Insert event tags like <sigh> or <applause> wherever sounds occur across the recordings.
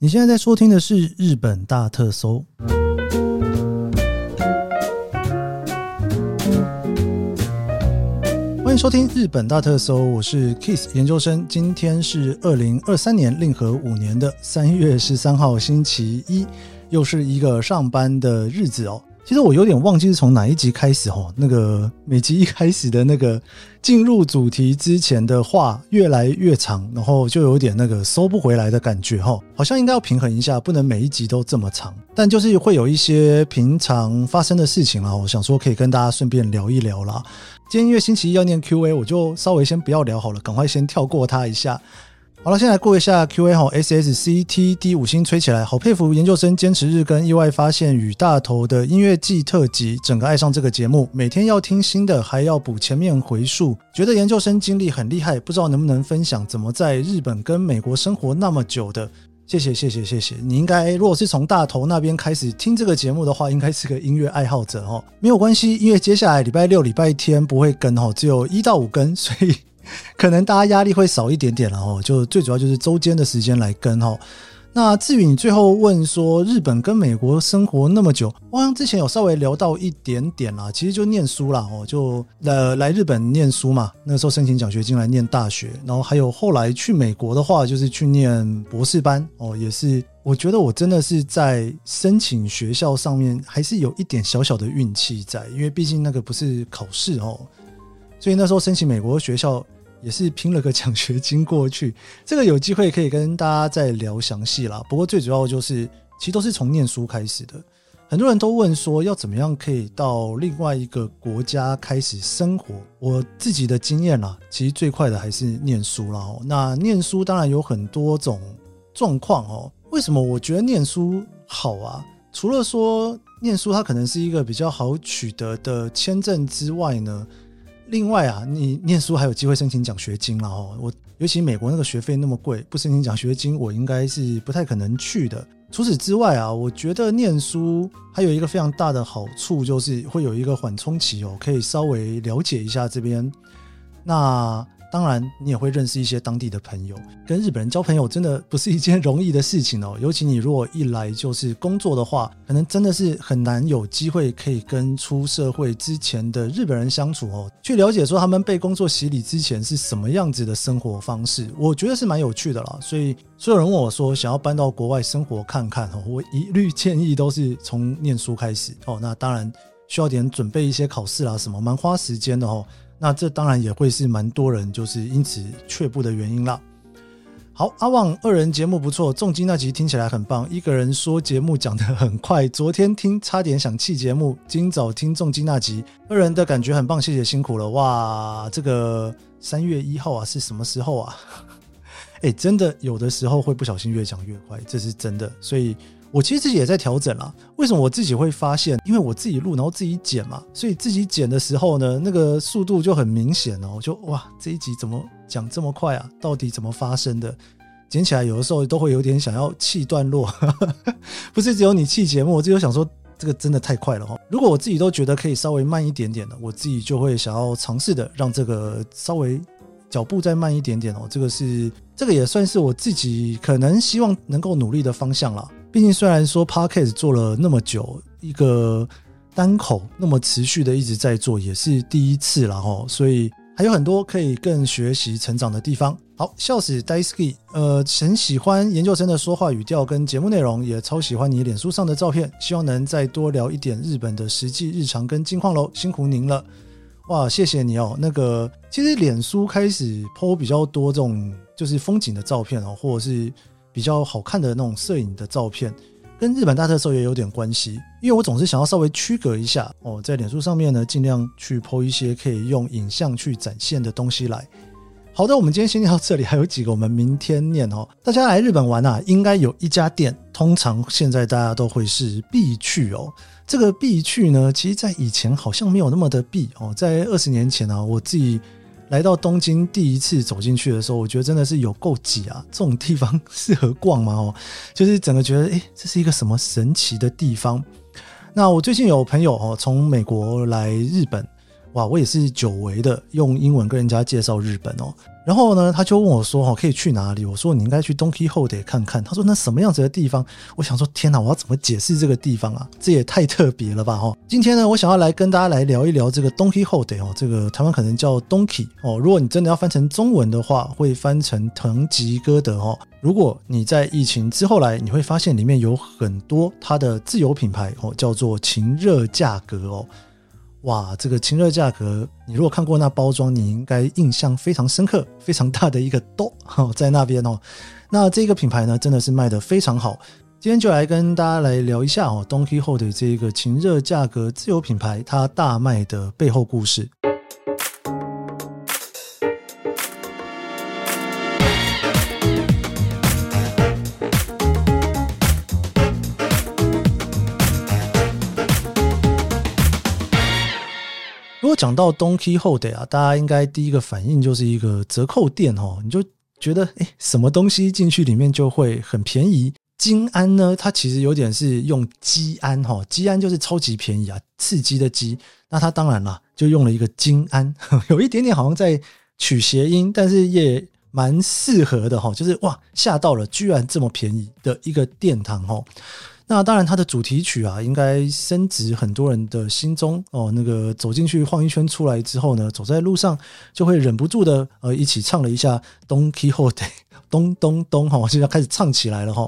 你现在在收听的是日本大特搜，欢迎收听日本大特搜，我是 Kiss 研究生。今天是二零二三年令和五年的三月十三号星期一，又是一个上班的日子哦。其实我有点忘记是从哪一集开始哦，那个每集一开始的那个进入主题之前的话越来越长，然后就有点那个收不回来的感觉哈，好像应该要平衡一下，不能每一集都这么长。但就是会有一些平常发生的事情啦，我想说可以跟大家顺便聊一聊啦。今天因为星期一要念 Q&A，我就稍微先不要聊好了，赶快先跳过它一下。好了，先来过一下 Q&A 哈，S S C T D 五星吹起来，好佩服研究生坚持日更，意外发现与大头的音乐季特辑，整个爱上这个节目，每天要听新的，还要补前面回溯，觉得研究生经历很厉害，不知道能不能分享怎么在日本跟美国生活那么久的？谢谢谢谢谢谢，你应该如果是从大头那边开始听这个节目的话，应该是个音乐爱好者哦，没有关系，因为接下来礼拜六、礼拜天不会更哦，只有一到五更，所以。可能大家压力会少一点点了哦，就最主要就是周间的时间来跟哦。那至于你最后问说日本跟美国生活那么久，我好像之前有稍微聊到一点点啦，其实就念书啦哦，就呃来日本念书嘛，那时候申请奖学金来念大学，然后还有后来去美国的话，就是去念博士班哦，也是我觉得我真的是在申请学校上面还是有一点小小的运气在，因为毕竟那个不是考试哦，所以那时候申请美国学校。也是拼了个奖学金过去，<laughs> 这个有机会可以跟大家再聊详细啦。不过最主要就是，其实都是从念书开始的。很多人都问说，要怎么样可以到另外一个国家开始生活？我自己的经验啦，其实最快的还是念书啦。那念书当然有很多种状况哦。为什么我觉得念书好啊？除了说念书它可能是一个比较好取得的签证之外呢？另外啊，你念书还有机会申请奖学金了哦。我尤其美国那个学费那么贵，不申请奖学金，我应该是不太可能去的。除此之外啊，我觉得念书还有一个非常大的好处，就是会有一个缓冲期哦，可以稍微了解一下这边。那。当然，你也会认识一些当地的朋友。跟日本人交朋友真的不是一件容易的事情哦。<laughs> 尤其你如果一来就是工作的话，可能真的是很难有机会可以跟出社会之前的日本人相处哦，去了解说他们被工作洗礼之前是什么样子的生活方式。我觉得是蛮有趣的啦。所以，所有人问我说想要搬到国外生活看看哦，我一律建议都是从念书开始哦。那当然需要点准备一些考试啦，什么蛮花时间的哦。那这当然也会是蛮多人就是因此却步的原因啦。好，阿旺二人节目不错，重金那集听起来很棒。一个人说节目讲得很快，昨天听差点想弃节目，今早听重金那集，二人的感觉很棒，谢谢辛苦了。哇，这个三月一号啊是什么时候啊？<laughs> 哎，真的有的时候会不小心越讲越快，这是真的，所以。我其实自己也在调整啦。为什么我自己会发现？因为我自己录，然后自己剪嘛，所以自己剪的时候呢，那个速度就很明显哦。就哇，这一集怎么讲这么快啊？到底怎么发生的？剪起来有的时候都会有点想要弃段落，<laughs> 不是只有你弃节目，我自己想说这个真的太快了哦。如果我自己都觉得可以稍微慢一点点的，我自己就会想要尝试的让这个稍微脚步再慢一点点哦。这个是这个也算是我自己可能希望能够努力的方向啦。毕竟，虽然说 Podcast 做了那么久，一个单口那么持续的一直在做，也是第一次了哈，所以还有很多可以更学习成长的地方。好，笑死 Daisuke，呃，很喜欢研究生的说话语调跟节目内容，也超喜欢你脸书上的照片，希望能再多聊一点日本的实际日常跟近况喽，辛苦您了。哇，谢谢你哦。那个，其实脸书开始 po 比较多这种就是风景的照片哦，或者是。比较好看的那种摄影的照片，跟日本大特搜也有点关系，因为我总是想要稍微区隔一下哦，在脸书上面呢，尽量去剖一些可以用影像去展现的东西来。好的，我们今天先念到这里，还有几个我们明天念哦。大家来日本玩啊，应该有一家店，通常现在大家都会是必去哦。这个必去呢，其实在以前好像没有那么的必哦，在二十年前啊，我自己。来到东京第一次走进去的时候，我觉得真的是有够挤啊！<laughs> 这种地方适合逛吗？哦，就是整个觉得，诶，这是一个什么神奇的地方？那我最近有朋友哦，从美国来日本，哇，我也是久违的用英文跟人家介绍日本哦。然后呢，他就问我说：“哦，可以去哪里？”我说：“你应该去 Donkey h o d e 看看。”他说：“那什么样子的地方？”我想说：“天哪，我要怎么解释这个地方啊？这也太特别了吧！”哈，今天呢，我想要来跟大家来聊一聊这个 Donkey h o d e 哦，这个台湾可能叫 Donkey 哦。如果你真的要翻成中文的话，会翻成腾吉哥德哦。如果你在疫情之后来，你会发现里面有很多它的自有品牌哦，叫做情热价格哦。哇，这个清热价格，你如果看过那包装，你应该印象非常深刻，非常大的一个兜在那边哦。那这个品牌呢，真的是卖得非常好。今天就来跟大家来聊一下哦，Donkey Hold 这个情热价格自有品牌，它大卖的背后故事。讲到 Don Quijote 啊，大家应该第一个反应就是一个折扣店哦，你就觉得诶，什么东西进去里面就会很便宜？金安呢，它其实有点是用激安哈，激安就是超级便宜啊，刺激的激。那它当然啦，就用了一个金安，<laughs> 有一点点好像在取谐音，但是也蛮适合的哈，就是哇，吓到了，居然这么便宜的一个殿堂哈。那当然，它的主题曲啊，应该深植很多人的心中哦。那个走进去晃一圈出来之后呢，走在路上就会忍不住的呃一起唱了一下 Don Quijote，<laughs> 咚咚咚哈，现在开始唱起来了哈。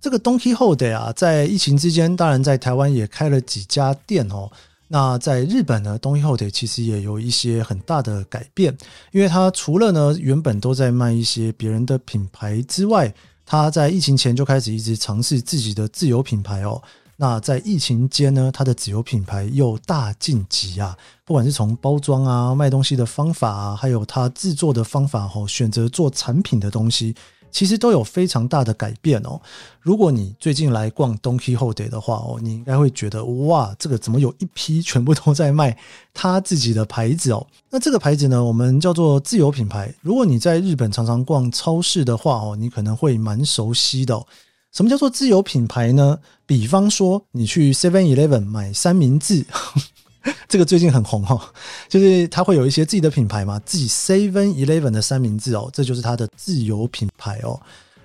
这个 Don Quijote 啊，在疫情之间，当然在台湾也开了几家店哦。那在日本呢，Don Quijote 其实也有一些很大的改变，因为它除了呢原本都在卖一些别人的品牌之外。他在疫情前就开始一直尝试自己的自有品牌哦。那在疫情间呢，他的自有品牌又大晋级啊！不管是从包装啊、卖东西的方法啊，还有他制作的方法哦，选择做产品的东西。其实都有非常大的改变哦。如果你最近来逛 Don Quijote 的话哦，你应该会觉得哇，这个怎么有一批全部都在卖他自己的牌子哦？那这个牌子呢，我们叫做自有品牌。如果你在日本常常逛超市的话哦，你可能会蛮熟悉的。什么叫做自有品牌呢？比方说，你去 Seven Eleven 买三明治。这个最近很红哈，就是它会有一些自己的品牌嘛，自己 Seven Eleven 的三明治哦，这就是它的自有品牌哦。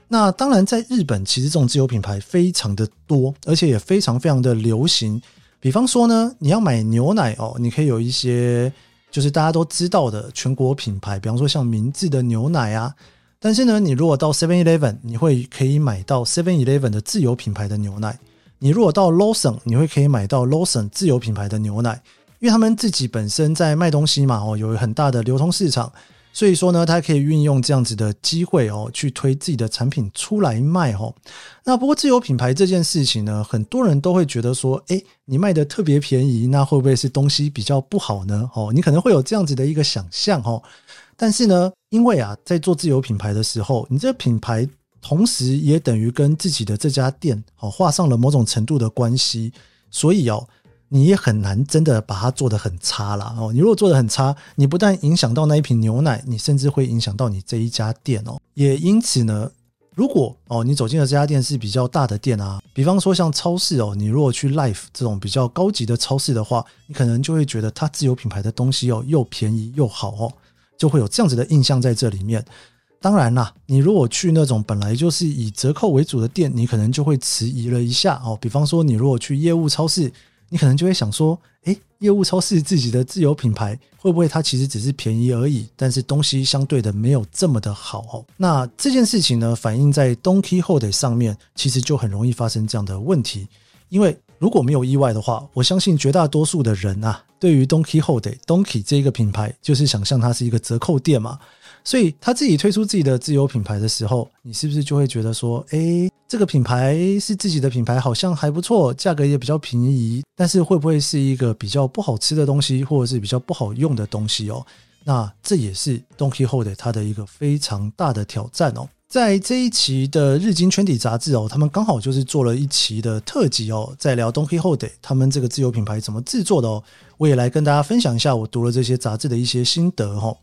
那当然，在日本其实这种自有品牌非常的多，而且也非常非常的流行。比方说呢，你要买牛奶哦，你可以有一些就是大家都知道的全国品牌，比方说像明治的牛奶啊。但是呢，你如果到 Seven Eleven，你会可以买到 Seven Eleven 的自有品牌的牛奶。你如果到 Lawson，你会可以买到 Lawson 自有品牌的牛奶，因为他们自己本身在卖东西嘛，哦，有很大的流通市场，所以说呢，他可以运用这样子的机会哦，去推自己的产品出来卖哦。那不过自有品牌这件事情呢，很多人都会觉得说，诶，你卖的特别便宜，那会不会是东西比较不好呢？哦，你可能会有这样子的一个想象哦。但是呢，因为啊，在做自有品牌的时候，你这个品牌。同时，也等于跟自己的这家店哦画上了某种程度的关系，所以哦，你也很难真的把它做得很差啦哦。你如果做得很差，你不但影响到那一瓶牛奶，你甚至会影响到你这一家店哦。也因此呢，如果哦你走进了这家店是比较大的店啊，比方说像超市哦，你如果去 Life 这种比较高级的超市的话，你可能就会觉得它自有品牌的东西哦又便宜又好哦，就会有这样子的印象在这里面。当然啦，你如果去那种本来就是以折扣为主的店，你可能就会迟疑了一下哦。比方说，你如果去业务超市，你可能就会想说：诶，业务超市自己的自有品牌会不会它其实只是便宜而已，但是东西相对的没有这么的好哦。那这件事情呢，反映在 Don Quijote 上面，其实就很容易发生这样的问题。因为如果没有意外的话，我相信绝大多数的人啊，对于 Don Quijote Donkey 这个品牌，就是想象它是一个折扣店嘛。所以他自己推出自己的自有品牌的时候，你是不是就会觉得说，诶，这个品牌是自己的品牌，好像还不错，价格也比较便宜，但是会不会是一个比较不好吃的东西，或者是比较不好用的东西哦？那这也是 Don Quijote 它的一个非常大的挑战哦。在这一期的日经 Trendy 杂志哦，他们刚好就是做了一期的特辑哦，在聊 Don Quijote 他们这个自有品牌怎么制作的哦，我也来跟大家分享一下我读了这些杂志的一些心得哦。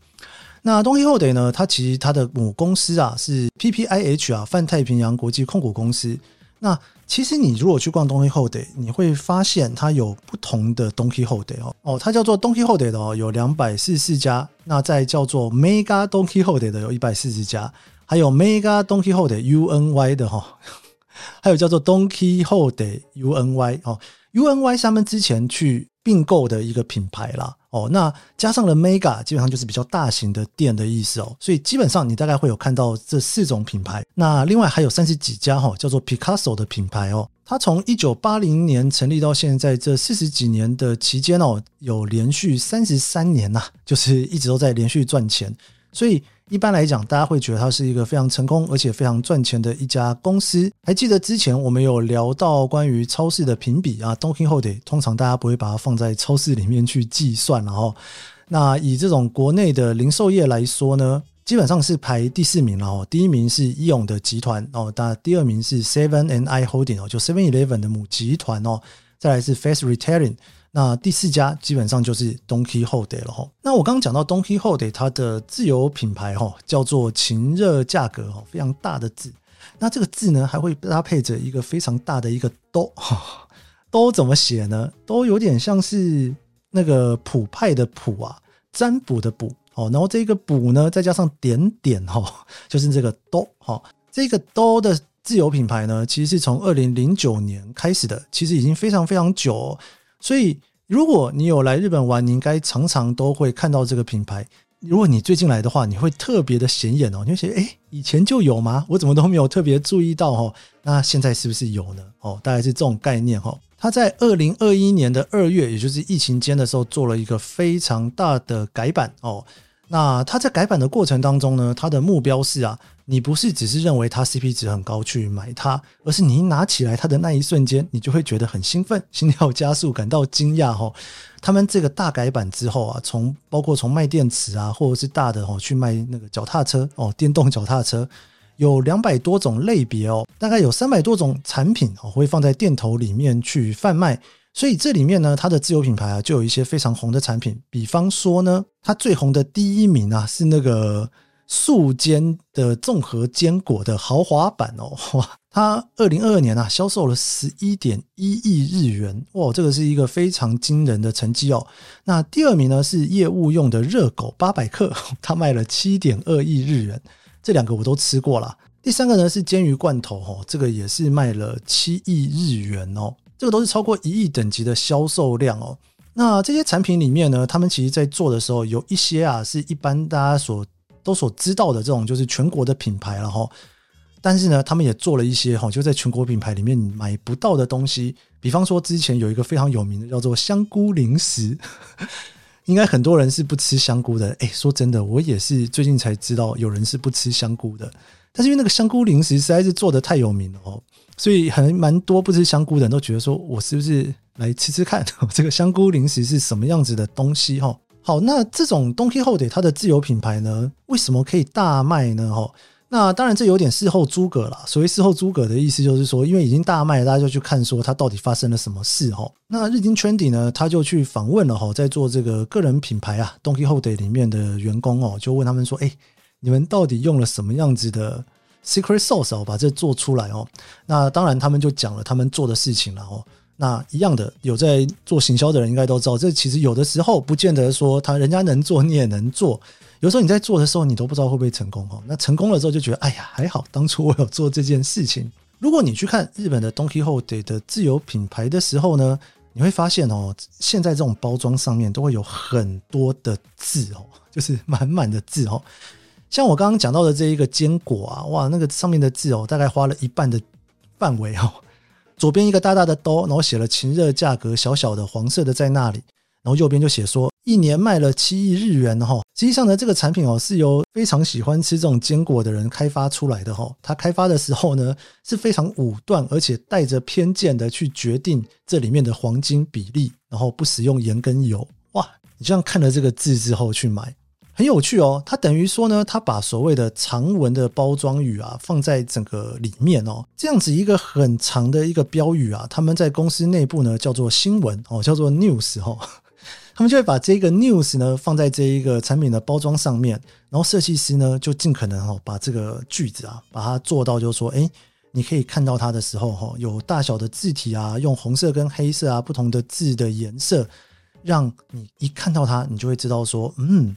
那 d o n q u i h o t e 呢？它其实它的母公司啊是 PPIH 啊，泛太平洋国际控股公司。那其实你如果去逛 d o n q u i h o t e 你会发现它有不同的 d o n q u i h o t e 哦哦，它叫做 d o n q u i h o t e 的哦，有两百四十四家。那在叫做 Mega d o n q u i h o t e 的有一百四十家，还有 Mega d o n q u i h o t e UNY 的哈，还有叫做 d o n q u i h o t e UNY 哦，U N Y 是他们之前去并购的一个品牌啦。哦，那加上了 Mega，基本上就是比较大型的店的意思哦。所以基本上你大概会有看到这四种品牌。那另外还有三十几家哈，叫做 Picasso 的品牌哦。它从一九八零年成立到现在这四十几年的期间哦，有连续三十三年呐，就是一直都在连续赚钱。所以。一般来讲，大家会觉得它是一个非常成功而且非常赚钱的一家公司。还记得之前我们有聊到关于超市的评比啊，Don Quijote 通常大家不会把它放在超市里面去计算，然后那以这种国内的零售业来说呢，基本上是排第四名了哦。第一名是宜永的集团哦，那第二名是 Seven and I Holding 哦，就 Seven Eleven 的母集团哦，再来是 Fast Retailing。那第四家基本上就是 Don Quijote 了哈。那我刚刚讲到 Don Quijote 它的自有品牌哈，叫做情热价格哈，非常大的字。那这个字呢，还会搭配着一个非常大的一个都哈，<laughs> 都怎么写呢？都有点像是那个卜派的卜啊，占卜的卜哦。然后这个卜呢，再加上点点哈，<laughs> 就是这个都哈。这个都的自有品牌呢，其实是从二零零九年开始的，其实已经非常非常久。所以，如果你有来日本玩，你应该常常都会看到这个品牌。如果你最近来的话，你会特别的显眼哦，你会觉得，诶，以前就有吗？我怎么都没有特别注意到哦？那现在是不是有呢？哦，大概是这种概念哈。<laughs> 它在二零二一年的二月，也就是疫情间的时候，做了一个非常大的改版哦。那它在改版的过程当中呢，它的目标是啊。你不是只是认为它 CP 值很高去买它，而是你一拿起来它的那一瞬间，你就会觉得很兴奋，心跳加速，感到惊讶哈。他们这个大改版之后啊，从包括从卖电池啊，或者是大的哦去卖那个脚踏车哦，电动脚踏车，有两百多种类别哦，大概有三百多种产品哦会放在店头里面去贩卖。所以这里面呢，它的自有品牌啊，就有一些非常红的产品，比方说呢，它最红的第一名啊是那个。素坚的综合坚果的豪华版哦，<laughs> 哇！它二零二二年啊销售了十一点一亿日元，哇，这个是一个非常惊人的成绩哦。那第二名呢是业务用的热狗八百克，<laughs> 它卖了七点二亿日元，这两个我都吃过了。第三个呢是煎鱼罐头哦，这个也是卖了七亿日元哦，这个都是超过一亿等级的销售量哦。那这些产品里面呢，他们其实在做的时候有一些啊是一般大家所都所知道的这种就是全国的品牌了哈，但是呢，他们也做了一些哈，就在全国品牌里面买不到的东西，比方说之前有一个非常有名的叫做香菇零食，<laughs> 应该很多人是不吃香菇的。哎，说真的，我也是最近才知道有人是不吃香菇的。但是因为那个香菇零食实在是做的太有名了哦，所以很蛮多不吃香菇的人都觉得说，我是不是来吃吃看 <laughs> 这个香菇零食是什么样子的东西哈？好，那这种 Don Quijote 它的自有品牌呢，为什么可以大卖呢？哈，那当然这有点事后诸葛了。所谓事后诸葛的意思就是说，因为已经大卖，大家就去看说它到底发生了什么事哈。那日经 Trendy 呢，他就去访问了哈，在做这个个人品牌啊 Don Quijote 里面的员工哦，就问他们说，哎，你们到底用了什么样子的 secret sauce 哦，把这做出来哦？那当然他们就讲了他们做的事情了哦。那一样的，有在做行销的人应该都知道，这其实有的时候不见得说他人家能做你也能做，有时候你在做的时候你都不知道会不会成功哈。那成功了之后就觉得哎呀还好，当初我有做这件事情。如果你去看日本的 Don Quijote 的自有品牌的时候呢，你会发现哦，现在这种包装上面都会有很多的字哦，就是满满的字哦。像我刚刚讲到的这一个坚果啊，哇，那个上面的字哦，大概花了一半的范围哦。左边一个大大的兜，然后写了“晴热价格”小小的黄色的在那里，然后右边就写说一年卖了七亿日元哈。实际上呢，这个产品哦是由非常喜欢吃这种坚果的人开发出来的哈。他开发的时候呢是非常武断，而且带着偏见的去决定这里面的黄金比例，然后不使用盐跟油。哇，你这样看了这个字之后去买。很有趣哦，它等于说呢，它把所谓的长文的包装语啊放在整个里面哦，这样子一个很长的一个标语啊，他们在公司内部呢叫做新闻哦，叫做 news 哦，<laughs> 他们就会把这个 news 呢放在这一个产品的包装上面，然后设计师呢就尽可能哦把这个句子啊把它做到，就是说，诶你可以看到它的时候，哈，有大小的字体啊，用红色跟黑色啊不同的字的颜色，让你一看到它，你就会知道说，嗯，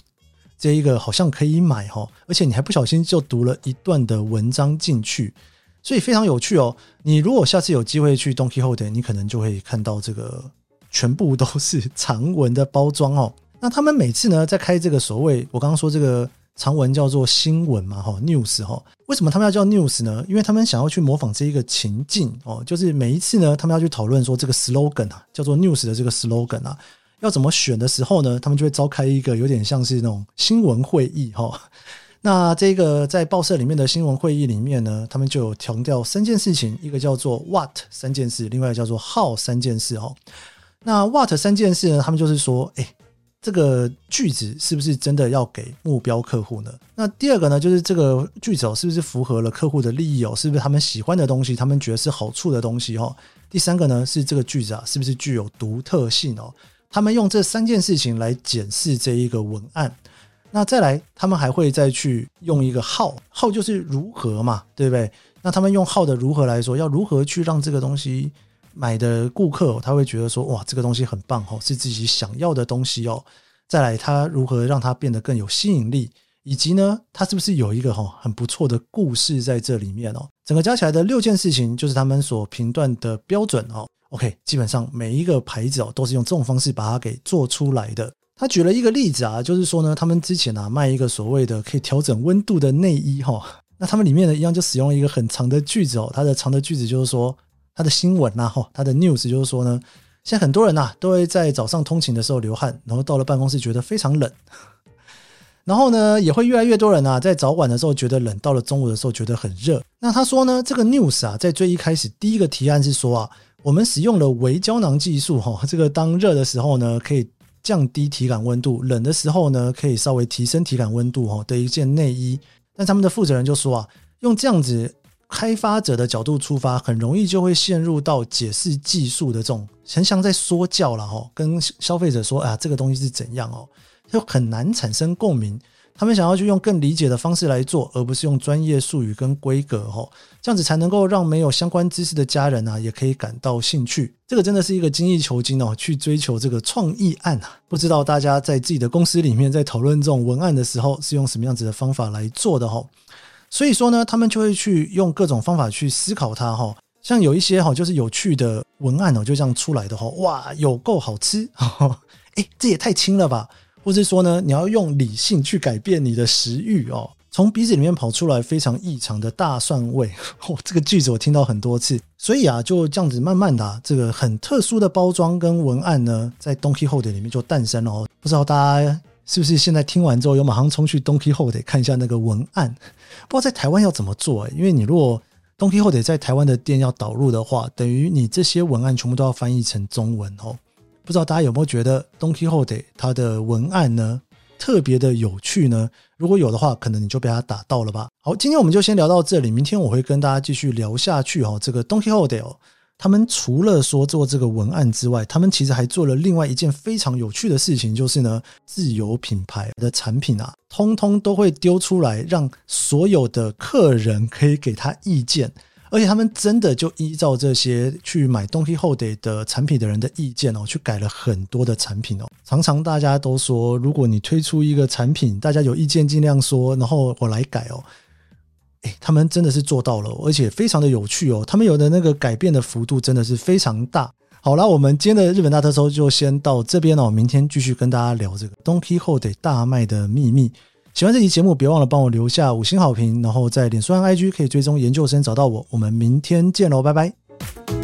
这一个好像可以买哈，而且你还不小心就读了一段的文章进去，所以非常有趣哦。你如果下次有机会去 Don Quijote，你可能就会看到这个全部都是长文的包装哦。那他们每次呢，在开这个所谓我刚刚说这个。长文叫做新闻嘛，哈，news 哈，为什么他们要叫 news 呢？因为他们想要去模仿这一个情境哦，就是每一次呢，他们要去讨论说这个 slogan 啊，叫做 news 的这个 slogan 啊，要怎么选的时候呢，他们就会召开一个有点像是那种新闻会议哈。<laughs> 那这个在报社里面的新闻会议里面呢，他们就有强调三件事情，一个叫做 what 三件事，另外一个叫做 how 三件事哈。那 what 三件事呢，他们就是说，哎。这个句子是不是真的要给目标客户呢？那第二个呢，就是这个句子哦，是不是符合了客户的利益哦？是不是他们喜欢的东西，他们觉得是好处的东西哦？第三个呢，是这个句子啊，是不是具有独特性哦？他们用这三件事情来检视这一个文案。那再来，他们还会再去用一个 how，how 就是如何嘛，对不对？那他们用 how 的如何来说，要如何去让这个东西。买的顾客他会觉得说，哇，这个东西很棒哦，是自己想要的东西哦。再来，他如何让它变得更有吸引力，以及呢，他是不是有一个哈很不错的故事在这里面哦？整个加起来的六件事情，就是他们所评断的标准哦。OK，基本上每一个牌子哦，都是用这种方式把它给做出来的。他举了一个例子啊，就是说呢，他们之前啊卖一个所谓的可以调整温度的内衣哈，那他们里面呢一样就使用了一个很长的句子哦，它的长的句子就是说。他的新闻呐，哈，他的 news 就是说呢，现在很多人呐都会在早上通勤的时候流汗，然后到了办公室觉得非常冷，<laughs> 然后呢也会越来越多人呐在早晚的时候觉得冷，到了中午的时候觉得很热。那他说呢，这个 news 啊，在最一开始第一个提案是说啊，我们使用了微胶囊技术，哈，这个当热的时候呢可以降低体感温度，冷的时候呢可以稍微提升体感温度，哈的一件内衣。但他们的负责人就说啊，用这样子。开发者的角度出发，很容易就会陷入到解释技术的这种，很像在说教了哈，跟消费者说啊，这个东西是怎样哦，就很难产生共鸣。他们想要去用更理解的方式来做，而不是用专业术语跟规格哦，这样子才能够让没有相关知识的家人啊，也可以感到兴趣。这个真的是一个精益求精哦，去追求这个创意案啊。不知道大家在自己的公司里面在讨论这种文案的时候，是用什么样子的方法来做的哦？所以说呢，他们就会去用各种方法去思考它哈，像有一些哈，就是有趣的文案哦，就这样出来的哈，哇，有够好吃，哎，这也太轻了吧？或是说呢，你要用理性去改变你的食欲哦，从鼻子里面跑出来非常异常的大蒜味，<laughs> 哦，这个句子我听到很多次，所以啊，就这样子慢慢的，啊，这个很特殊的包装跟文案呢，在 Donkey Hold 里面就诞生了哦，不知道大家。是不是现在听完之后，有马上冲去 Donkey Hold 看一下那个文案？不知道在台湾要怎么做欸？因为你如果 Donkey Hold 在台湾的店要导入的话，等于你这些文案全部都要翻译成中文哦。不知道大家有没有觉得 Don Quijote 它的文案呢特别的有趣呢？如果有的话，可能你就被它打到了吧。好，今天我们就先聊到这里，明天我会跟大家继续聊下去哦。这个 Don Quijote 哦。他们除了说做这个文案之外，他们其实还做了另外一件非常有趣的事情，就是呢，自有品牌的产品啊，通通都会丢出来，让所有的客人可以给他意见，而且他们真的就依照这些去买 Don Quijote 的产品的人的意见哦，去改了很多的产品哦。常常大家都说，如果你推出一个产品，大家有意见尽量说，然后我来改哦。诶，他们真的是做到了，而且非常的有趣哦。他们有的那个改变的幅度真的是非常大。好啦，我们今天的日本大特搜就先到这边哦。明天继续跟大家聊这个 Don Quijote 大卖的秘密。喜欢这期节目，别忘了帮我留下五星好评，然后在脸书和 IG 可以追踪研究生找到我。我们明天见喽，拜拜。